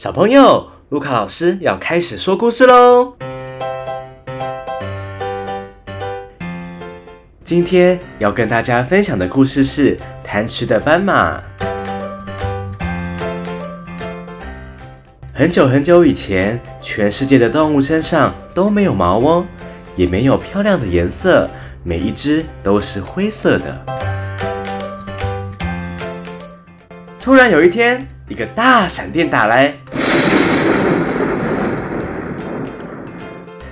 小朋友，卢卡老师要开始说故事喽。今天要跟大家分享的故事是《贪吃的斑马》。很久很久以前，全世界的动物身上都没有毛哦，也没有漂亮的颜色，每一只都是灰色的。突然有一天，一个大闪电打来。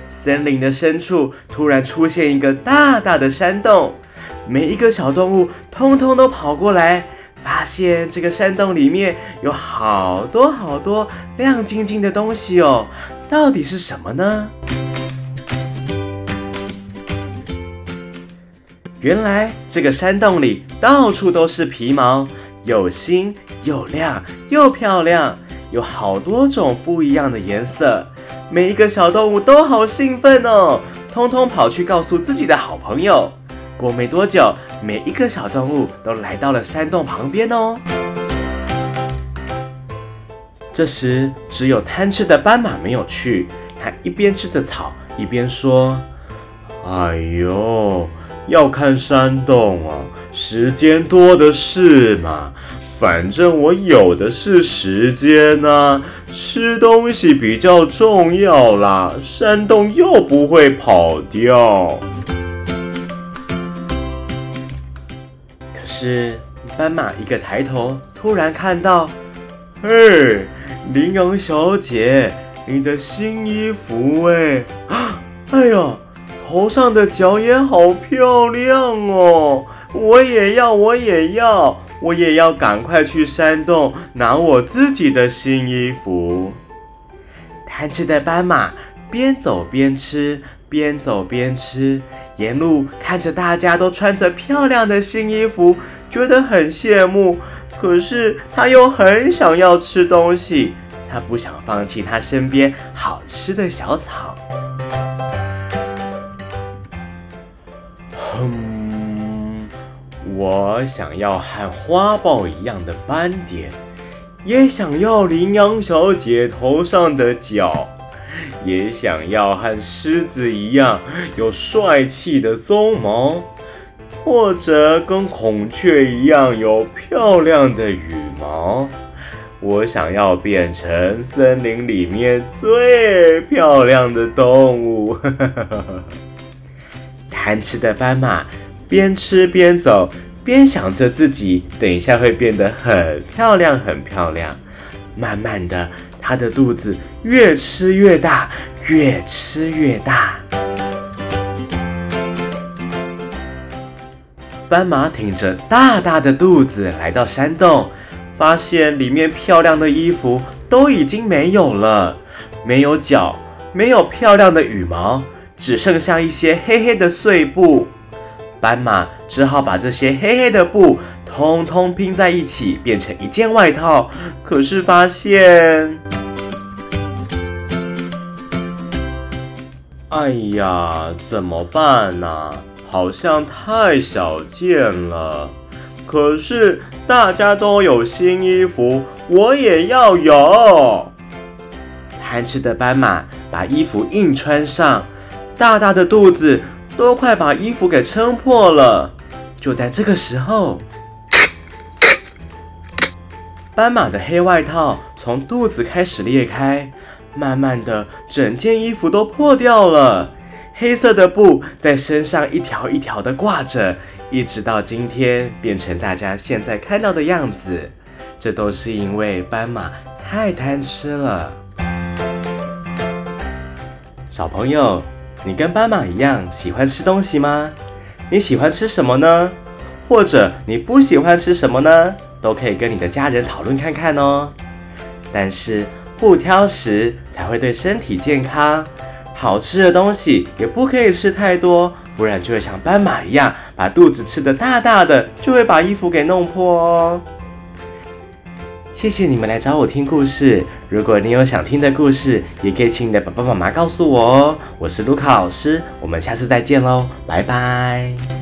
森林的深处突然出现一个大大的山洞，每一个小动物通通都跑过来，发现这个山洞里面有好多好多亮晶晶的东西哦，到底是什么呢？原来这个山洞里到处都是皮毛，又新又亮又漂亮，有好多种不一样的颜色。每一个小动物都好兴奋哦，通通跑去告诉自己的好朋友。过没多久，每一个小动物都来到了山洞旁边哦。这时，只有贪吃的斑马没有去。他一边吃着草，一边说：“哎呦，要看山洞啊，时间多的是嘛。”反正我有的是时间呢，吃东西比较重要啦。山洞又不会跑掉。可是斑马一个抬头，突然看到，嘿，羚羊小姐，你的新衣服哎，哎呀，头上的角也好漂亮哦，我也要，我也要。我也要赶快去山洞拿我自己的新衣服。贪吃的斑马边走边吃，边走边吃，沿路看着大家都穿着漂亮的新衣服，觉得很羡慕。可是他又很想要吃东西，他不想放弃他身边好吃的小草。哼。我想要和花豹一样的斑点，也想要羚羊小姐头上的角，也想要和狮子一样有帅气的鬃毛，或者跟孔雀一样有漂亮的羽毛。我想要变成森林里面最漂亮的动物。贪吃的斑马边吃边走。边想着自己等一下会变得很漂亮，很漂亮。慢慢的，他的肚子越吃越大，越吃越大。斑马挺着大大的肚子来到山洞，发现里面漂亮的衣服都已经没有了，没有脚，没有漂亮的羽毛，只剩下一些黑黑的碎布。斑马只好把这些黑黑的布通通拼在一起，变成一件外套。可是发现，哎呀，怎么办呢？好像太小件了。可是大家都有新衣服，我也要有。贪吃的斑马把衣服硬穿上，大大的肚子。都快把衣服给撑破了！就在这个时候，斑马的黑外套从肚子开始裂开，慢慢的，整件衣服都破掉了。黑色的布在身上一条一条的挂着，一直到今天变成大家现在看到的样子。这都是因为斑马太贪吃了。小朋友。你跟斑马一样喜欢吃东西吗？你喜欢吃什么呢？或者你不喜欢吃什么呢？都可以跟你的家人讨论看看哦。但是不挑食才会对身体健康。好吃的东西也不可以吃太多，不然就会像斑马一样把肚子吃得大大的，就会把衣服给弄破哦。谢谢你们来找我听故事。如果你有想听的故事，也可以请你的爸爸妈妈告诉我哦。我是卢卡老师，我们下次再见喽，拜拜。